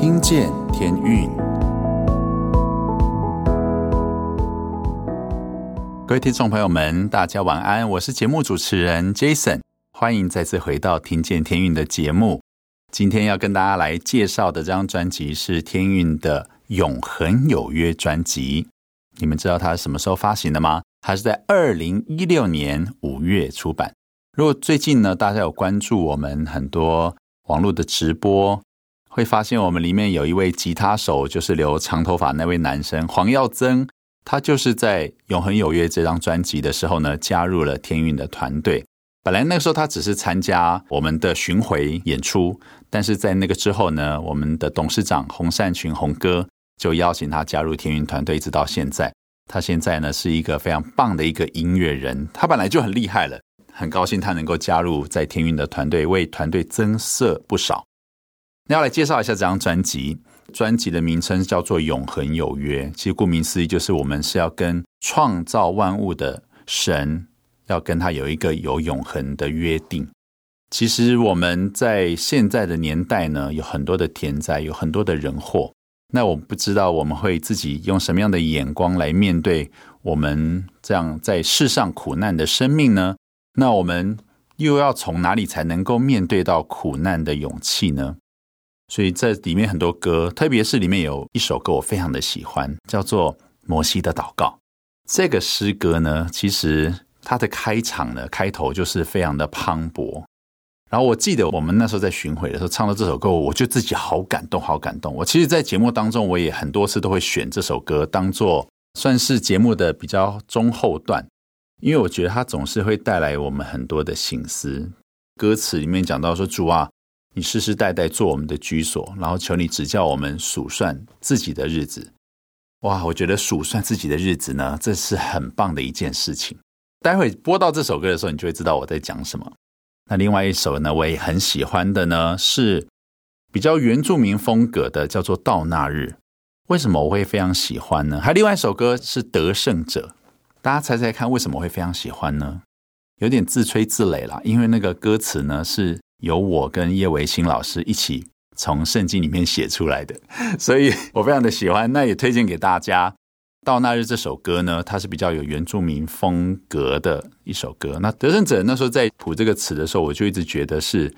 听见天运，各位听众朋友们，大家晚安，我是节目主持人 Jason，欢迎再次回到《听见天运》的节目。今天要跟大家来介绍的这张专辑是天运的《永恒有约》专辑。你们知道它是什么时候发行的吗？它是在二零一六年五月出版。如果最近呢，大家有关注我们很多网络的直播，会发现我们里面有一位吉他手，就是留长头发那位男生黄耀增，他就是在《永恒有约》这张专辑的时候呢，加入了天运的团队。本来那个时候他只是参加我们的巡回演出，但是在那个之后呢，我们的董事长洪善群洪哥就邀请他加入天运团队，一直到现在。他现在呢是一个非常棒的一个音乐人，他本来就很厉害了，很高兴他能够加入在天运的团队，为团队增色不少。那要来介绍一下这张专辑，专辑的名称叫做《永恒有约》，其实顾名思义就是我们是要跟创造万物的神。要跟他有一个有永恒的约定。其实我们在现在的年代呢，有很多的天灾，有很多的人祸。那我不知道我们会自己用什么样的眼光来面对我们这样在世上苦难的生命呢？那我们又要从哪里才能够面对到苦难的勇气呢？所以在里面很多歌，特别是里面有一首歌我非常的喜欢，叫做《摩西的祷告》。这个诗歌呢，其实。它的开场呢，开头就是非常的磅礴。然后我记得我们那时候在巡回的时候唱到这首歌，我就自己好感动，好感动。我其实，在节目当中，我也很多次都会选这首歌当做算是节目的比较中后段，因为我觉得它总是会带来我们很多的省思。歌词里面讲到说：“主啊，你世世代代做我们的居所，然后求你指教我们数算自己的日子。”哇，我觉得数算自己的日子呢，这是很棒的一件事情。待会播到这首歌的时候，你就会知道我在讲什么。那另外一首呢，我也很喜欢的呢，是比较原住民风格的，叫做《到那日》。为什么我会非常喜欢呢？还有另外一首歌是《得胜者》，大家猜猜看，为什么会非常喜欢呢？有点自吹自擂啦，因为那个歌词呢，是由我跟叶维新老师一起从圣经里面写出来的，所以我非常的喜欢。那也推荐给大家。到那日这首歌呢，它是比较有原住民风格的一首歌。那得胜者那时候在谱这个词的时候，我就一直觉得是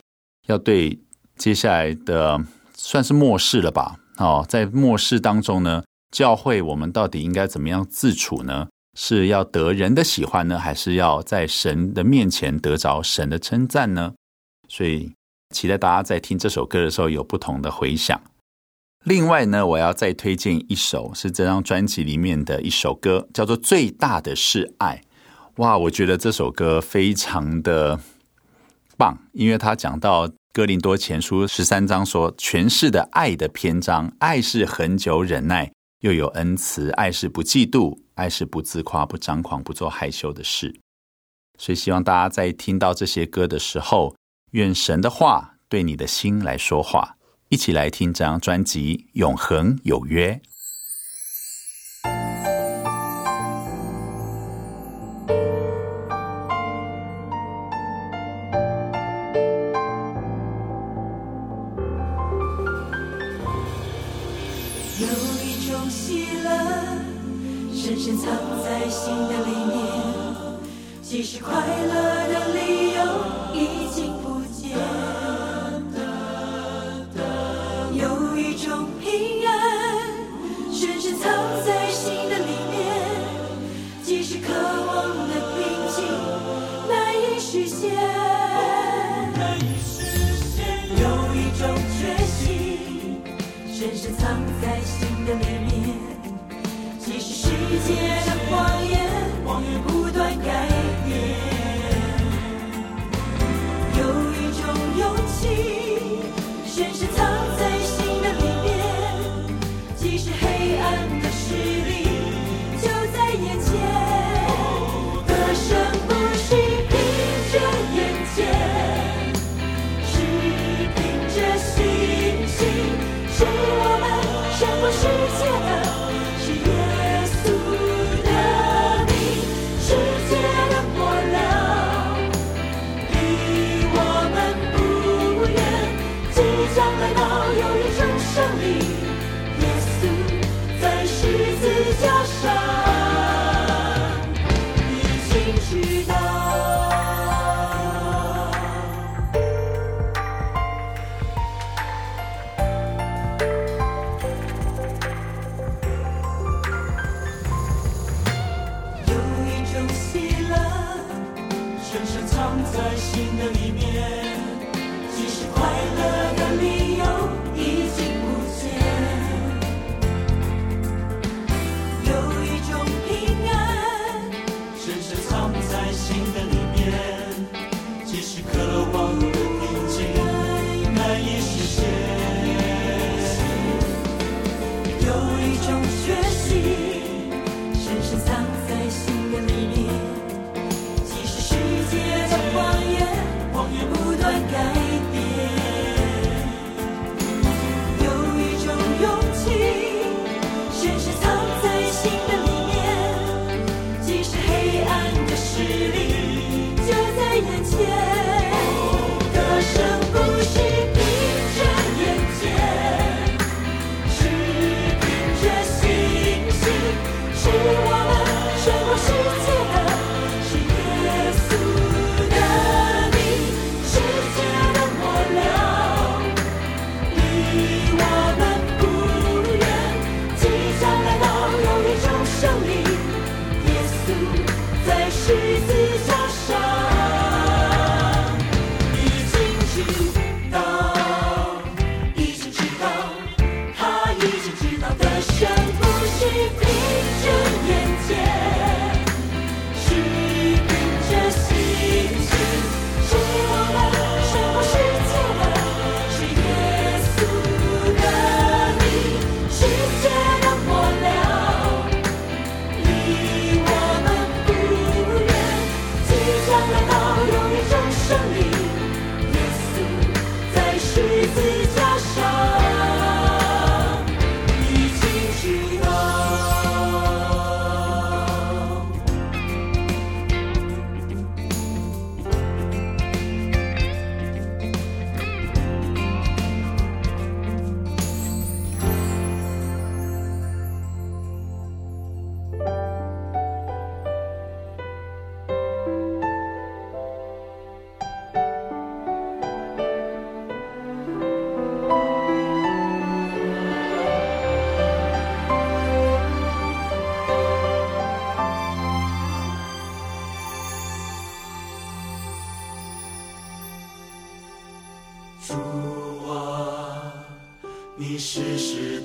要对接下来的算是末世了吧？哦，在末世当中呢，教会我们到底应该怎么样自处呢？是要得人的喜欢呢，还是要在神的面前得着神的称赞呢？所以期待大家在听这首歌的时候有不同的回响。另外呢，我要再推荐一首，是这张专辑里面的一首歌，叫做《最大的是爱》。哇，我觉得这首歌非常的棒，因为它讲到哥林多前书十三章说，全是的爱的篇章，爱是恒久忍耐，又有恩慈；爱是不嫉妒，爱是不自夸，不张狂，不做害羞的事。所以希望大家在听到这些歌的时候，愿神的话对你的心来说话。一起来听这张专辑《永恒有约》。有一种喜乐，深深藏在心的里面，即使快乐的理由已经谎言，谎言不断改变。有一种勇气，现实。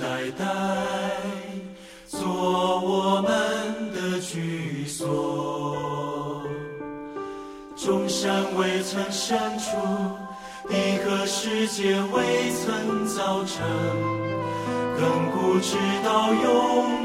代代做我们的居所。中山未曾删处一个世界未曾造成亘古之道永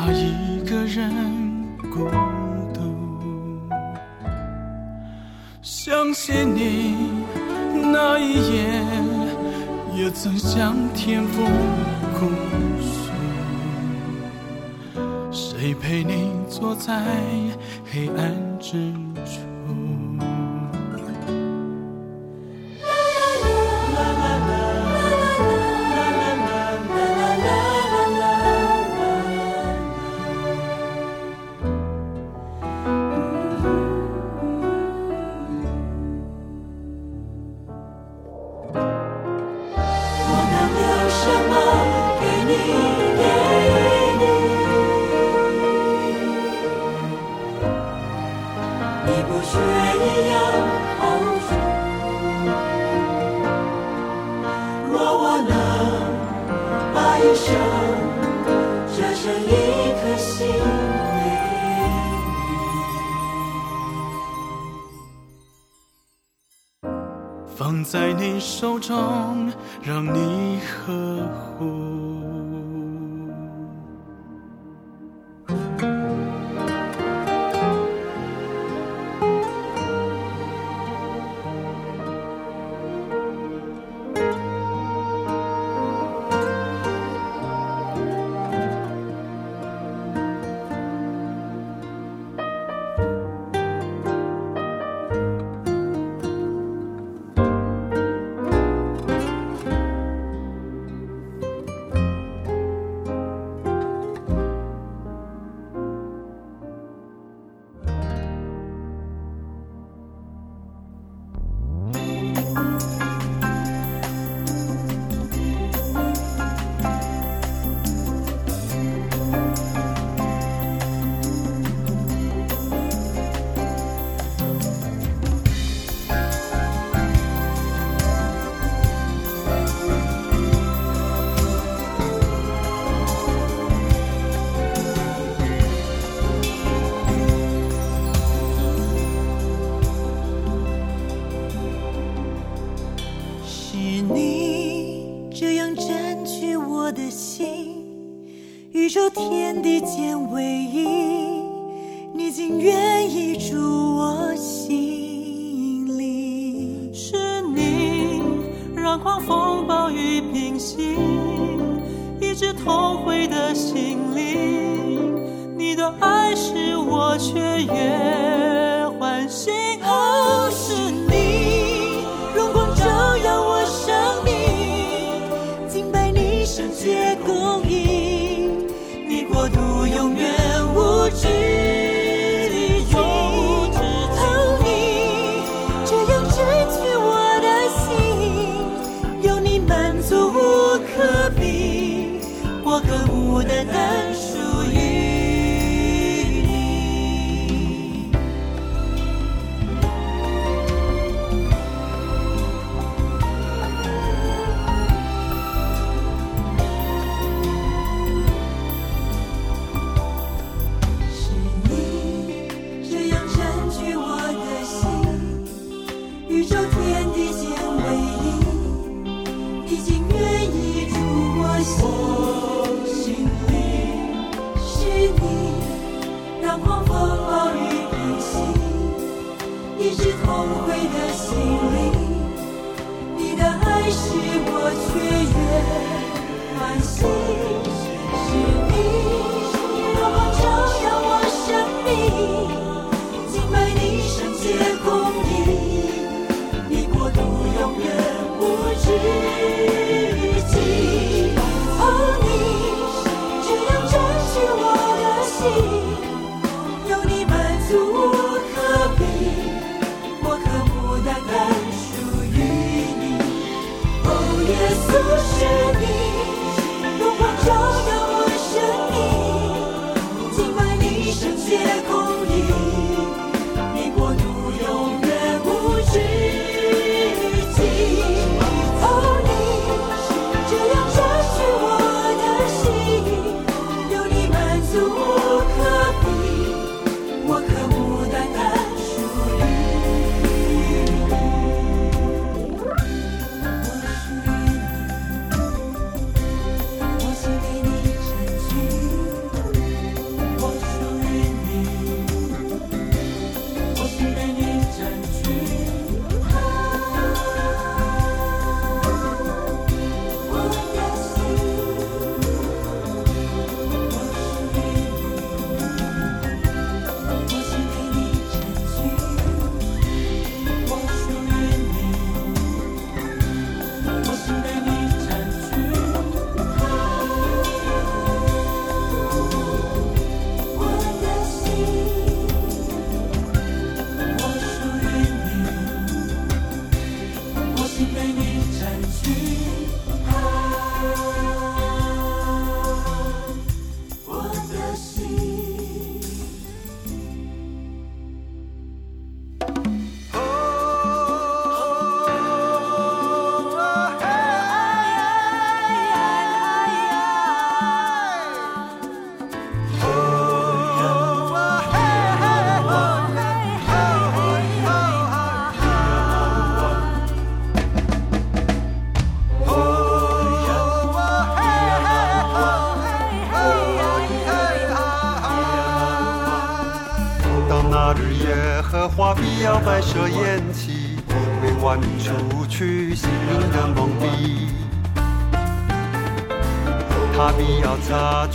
怕一个人孤独。想起你那一夜，也曾向天父哭诉。谁陪你坐在黑暗之中？你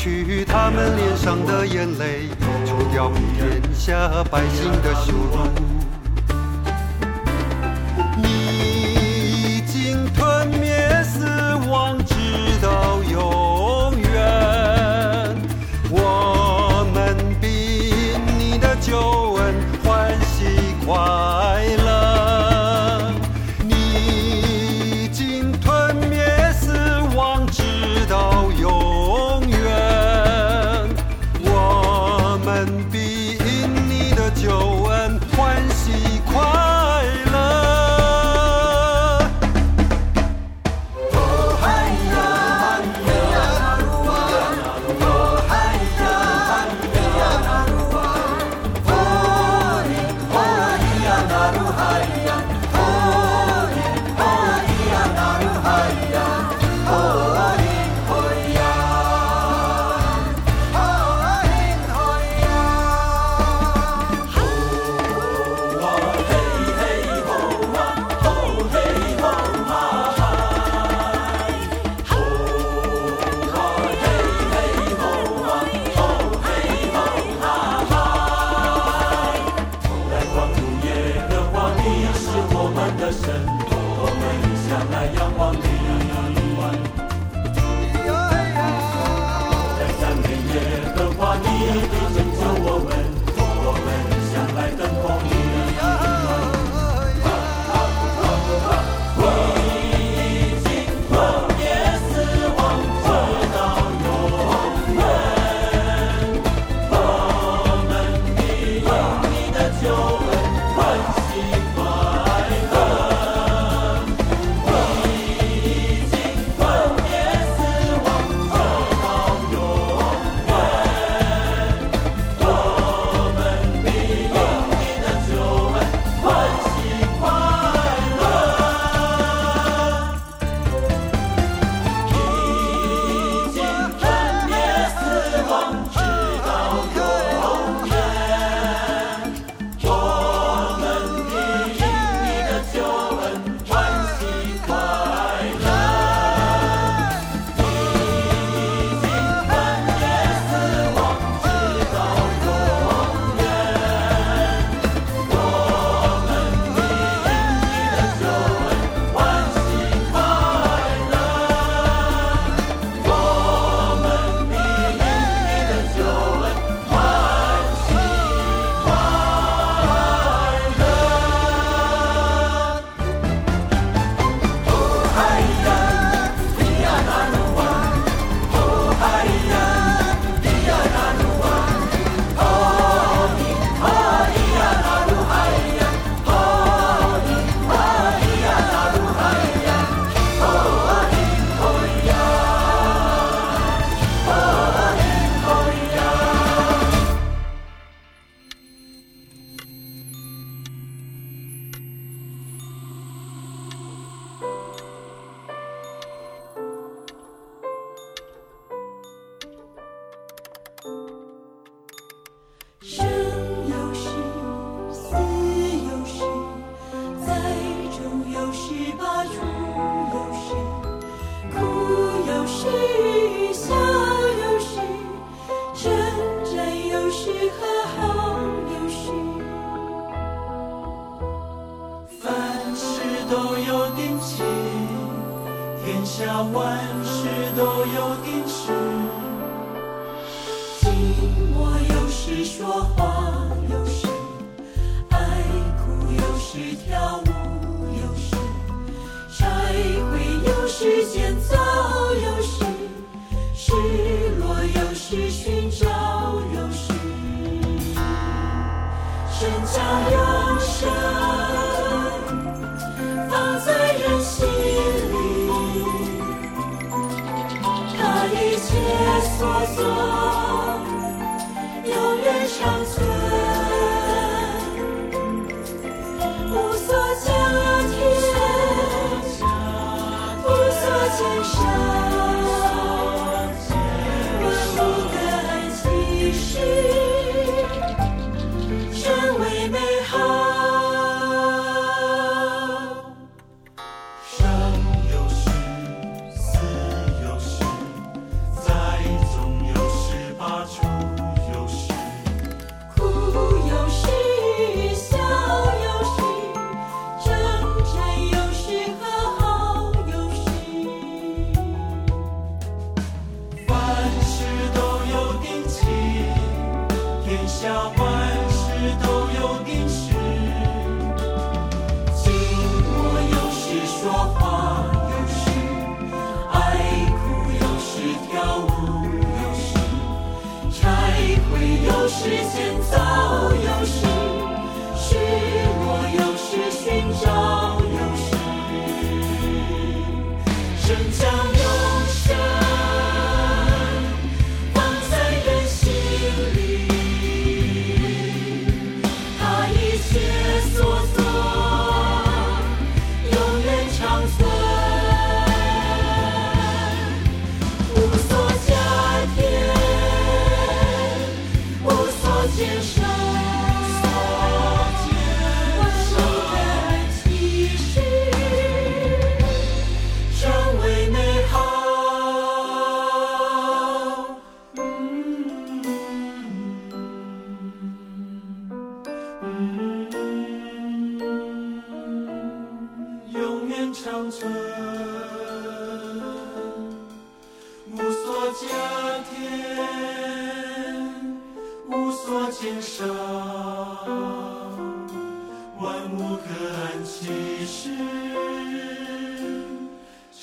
去他们脸上的眼泪，除掉天下百姓的羞辱。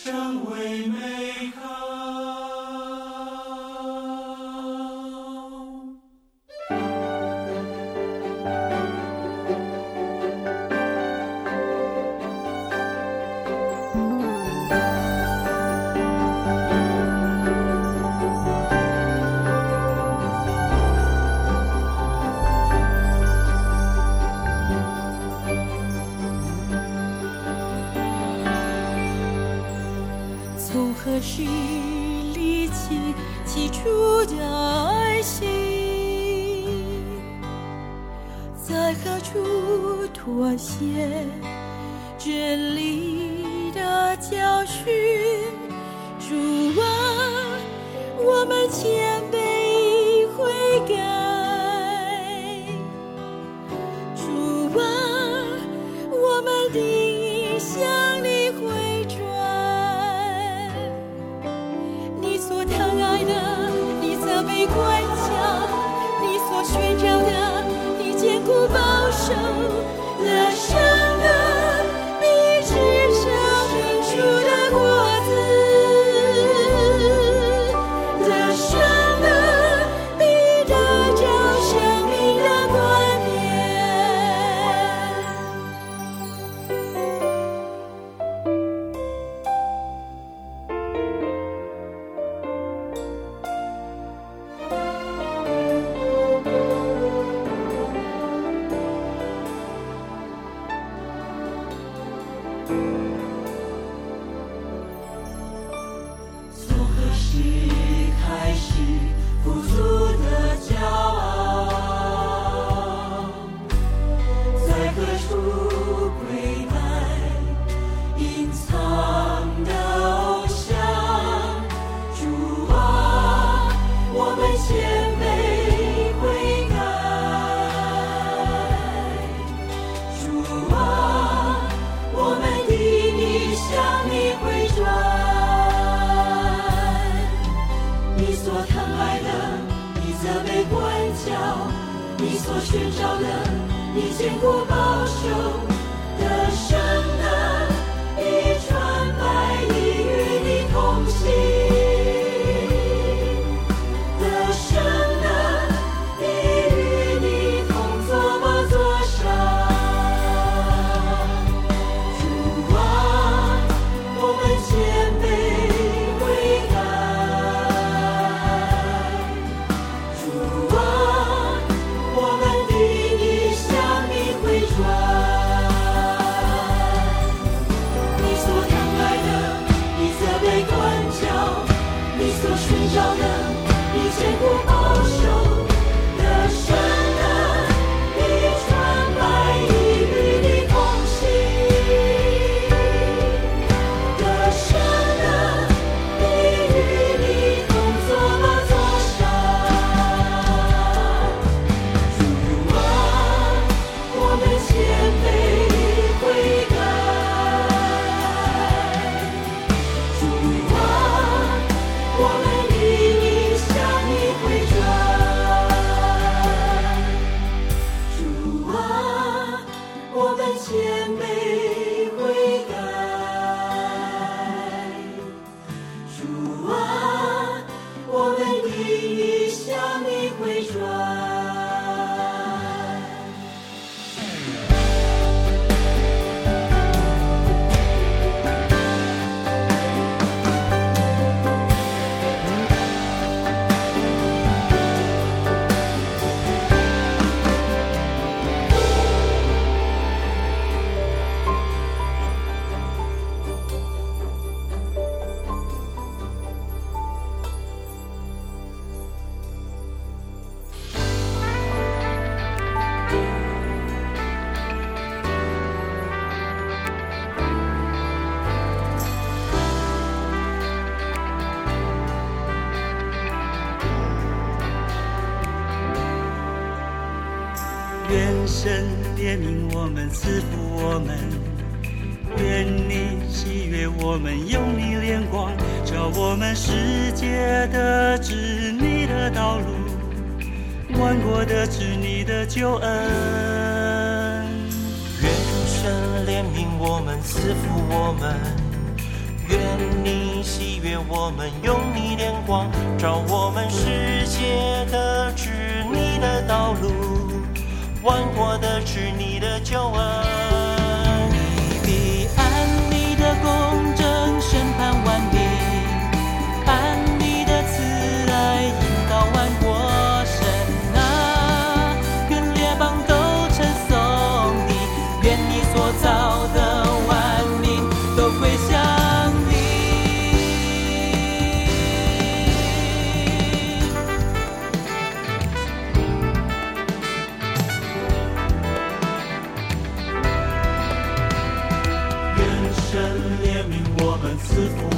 生为美好。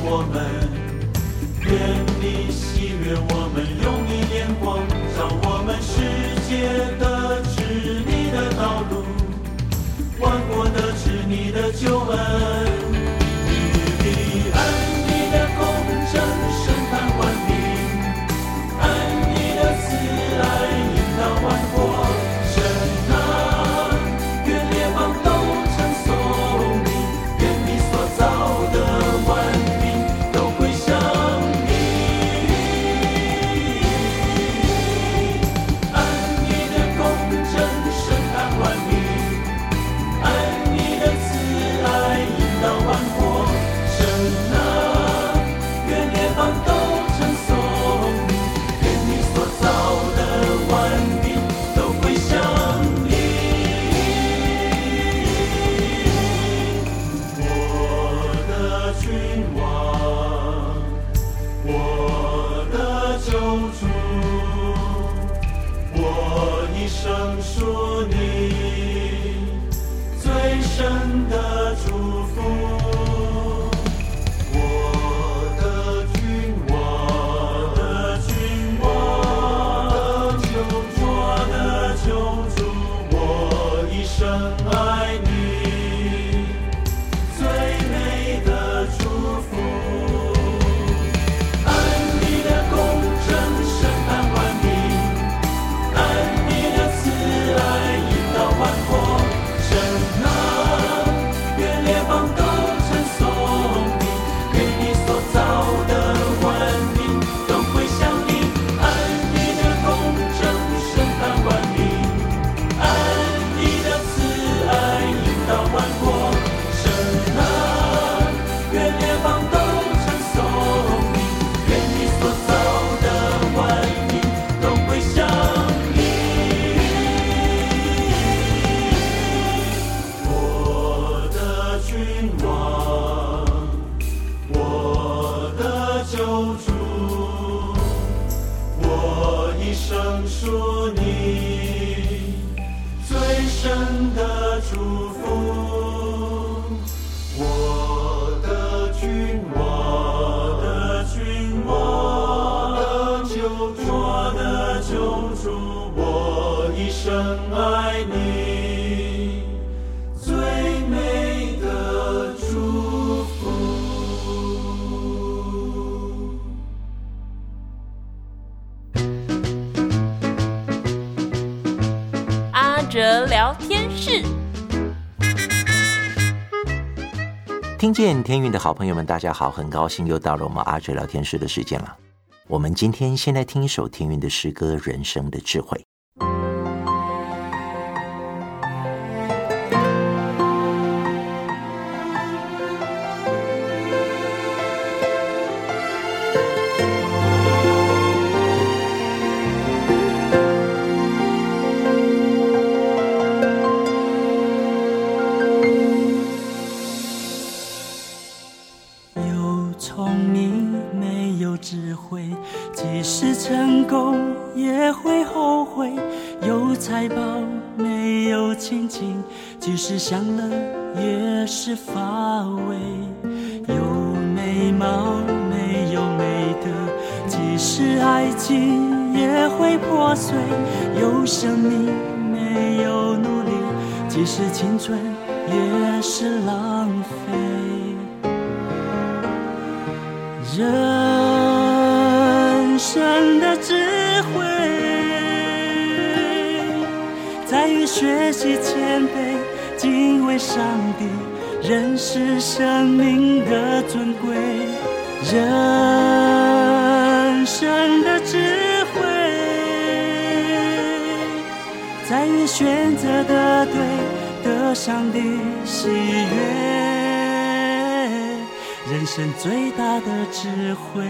我们，愿你喜悦我们，见天运的好朋友们，大家好，很高兴又到了我们阿哲聊天室的时间了。我们今天先来听一首天运的诗歌《人生的智慧》。有财宝没有亲情，即使享乐也是乏味，有美貌没有美德，即使爱情也会破碎，有生命没有努力。即使青春也是浪费。人生的智慧，学习谦卑，敬畏上帝，认识生命的尊贵。人生的智慧，在你选择的对，得上帝喜悦。人生最大的智慧。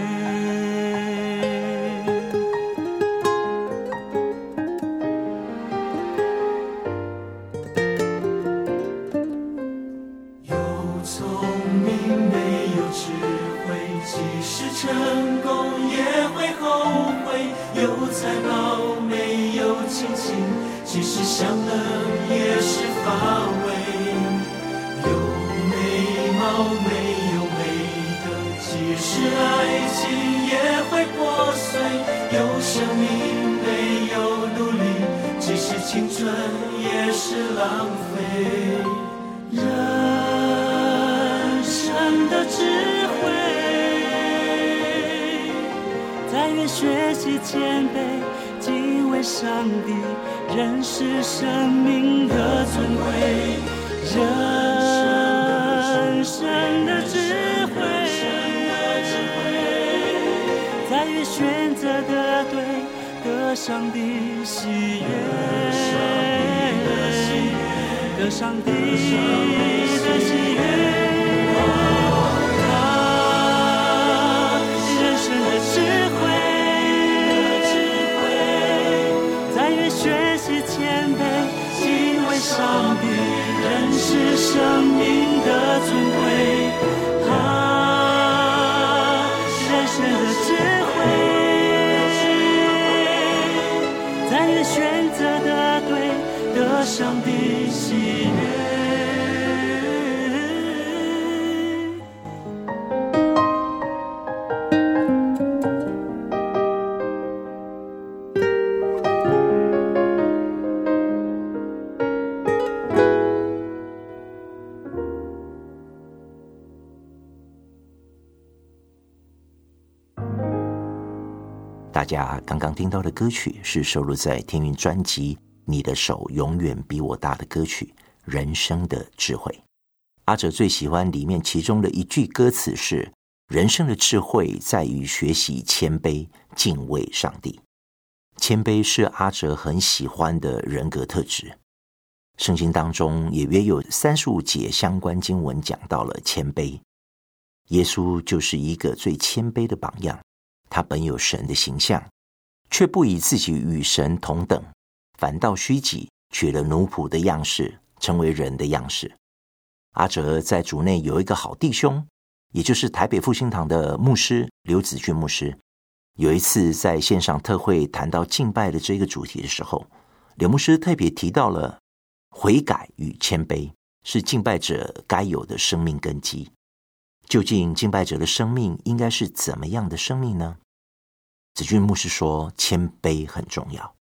认识生命的尊贵。人生的智慧。在于选择的对，得上帝喜悦，得上帝的喜悦。上帝，认识生命的尊贵。啊，人生的智慧。在你选择的对，得上帝喜悦。大家刚刚听到的歌曲是收录在天韵专辑《你的手永远比我大》的歌曲《人生的智慧》。阿哲最喜欢里面其中的一句歌词是：“人生的智慧在于学习谦卑，敬畏上帝。”谦卑是阿哲很喜欢的人格特质。圣经当中也约有三十五节相关经文讲到了谦卑。耶稣就是一个最谦卑的榜样。他本有神的形象，却不以自己与神同等，反倒虚己，取了奴仆的样式，成为人的样式。阿哲在主内有一个好弟兄，也就是台北复兴堂的牧师刘子俊牧师。有一次在线上特会谈到敬拜的这个主题的时候，刘牧师特别提到了悔改与谦卑是敬拜者该有的生命根基。究竟敬拜者的生命应该是怎么样的生命呢？子俊牧师说，谦卑很重要。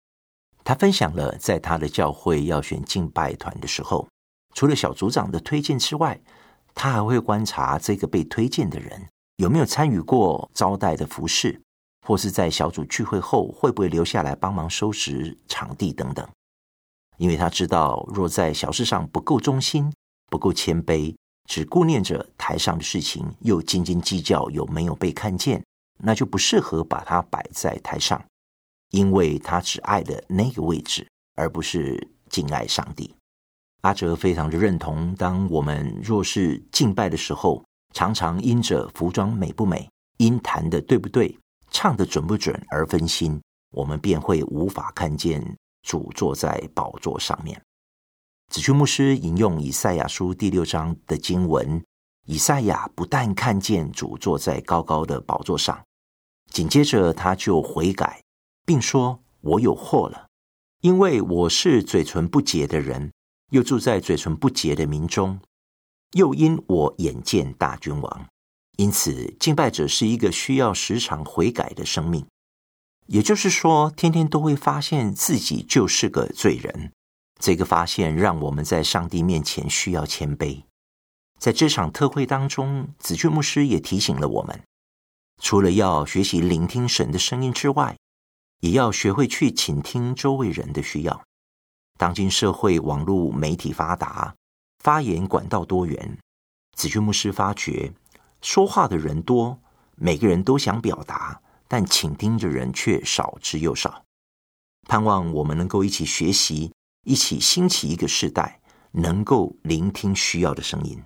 他分享了在他的教会要选敬拜团的时候，除了小组长的推荐之外，他还会观察这个被推荐的人有没有参与过招待的服侍，或是在小组聚会后会不会留下来帮忙收拾场地等等。因为他知道，若在小事上不够忠心、不够谦卑，只顾念着台上的事情，又斤斤计较有没有被看见，那就不适合把它摆在台上，因为他只爱的那个位置，而不是敬爱上帝。阿哲非常的认同，当我们若是敬拜的时候，常常因着服装美不美、因弹的对不对、唱的准不准而分心，我们便会无法看见主坐在宝座上面。子俊牧师引用以赛亚书第六章的经文，以赛亚不但看见主坐在高高的宝座上，紧接着他就悔改，并说：“我有祸了，因为我是嘴唇不洁的人，又住在嘴唇不洁的民中，又因我眼见大君王，因此敬拜者是一个需要时常悔改的生命。也就是说，天天都会发现自己就是个罪人。”这个发现让我们在上帝面前需要谦卑。在这场特会当中，子俊牧师也提醒了我们，除了要学习聆听神的声音之外，也要学会去倾听周围人的需要。当今社会网络媒体发达，发言管道多元，子俊牧师发觉，说话的人多，每个人都想表达，但倾听的人却少之又少。盼望我们能够一起学习，一起兴起一个世代，能够聆听需要的声音。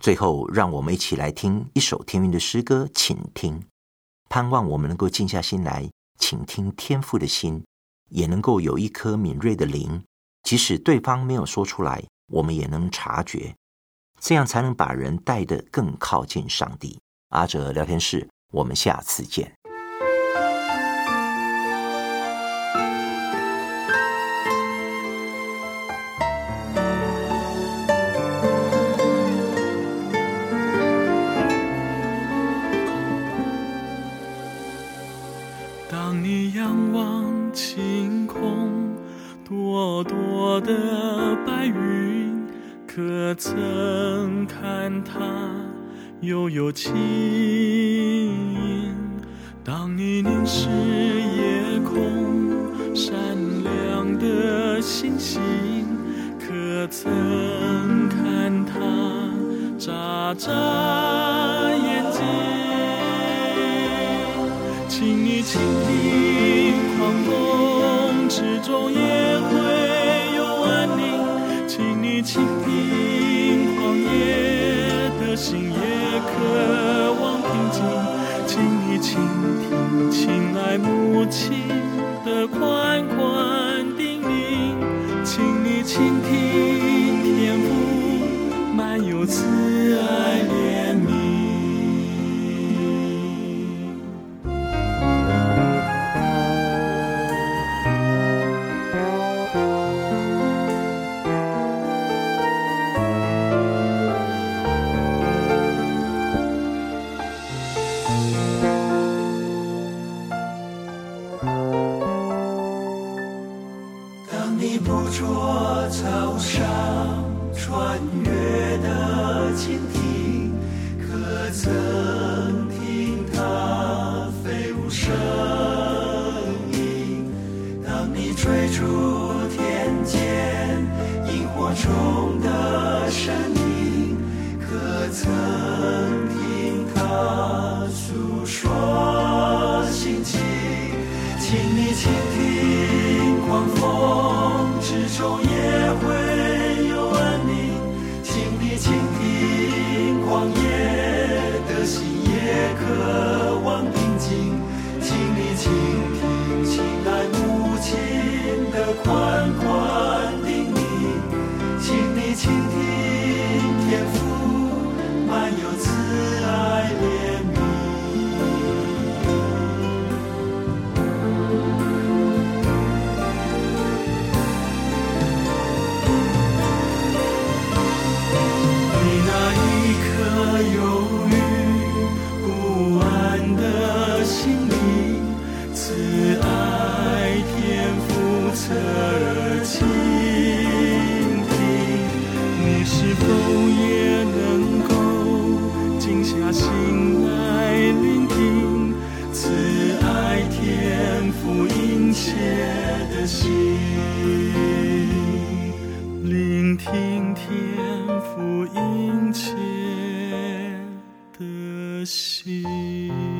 最后，让我们一起来听一首天韵的诗歌，请听。盼望我们能够静下心来，倾听天父的心，也能够有一颗敏锐的灵，即使对方没有说出来，我们也能察觉，这样才能把人带得更靠近上帝。阿哲聊天室，我们下次见。的白云，可曾看它悠悠轻盈？当你凝视夜空闪亮的星星，可曾看它眨眨眼睛？请你倾听狂风之中也你。倾听旷野的心也渴望平静，请你倾听亲爱母亲的宽宽叮咛，请你倾听天父满有慈 you.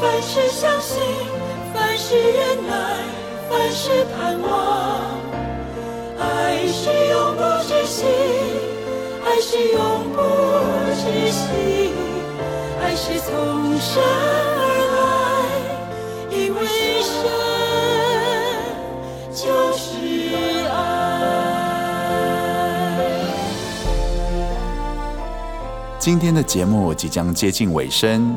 凡事相信。凡事忍耐，凡事盼望；爱是永不止息，爱是永不止息，爱是从神而来，因为神就是爱。今天的节目即将接近尾声，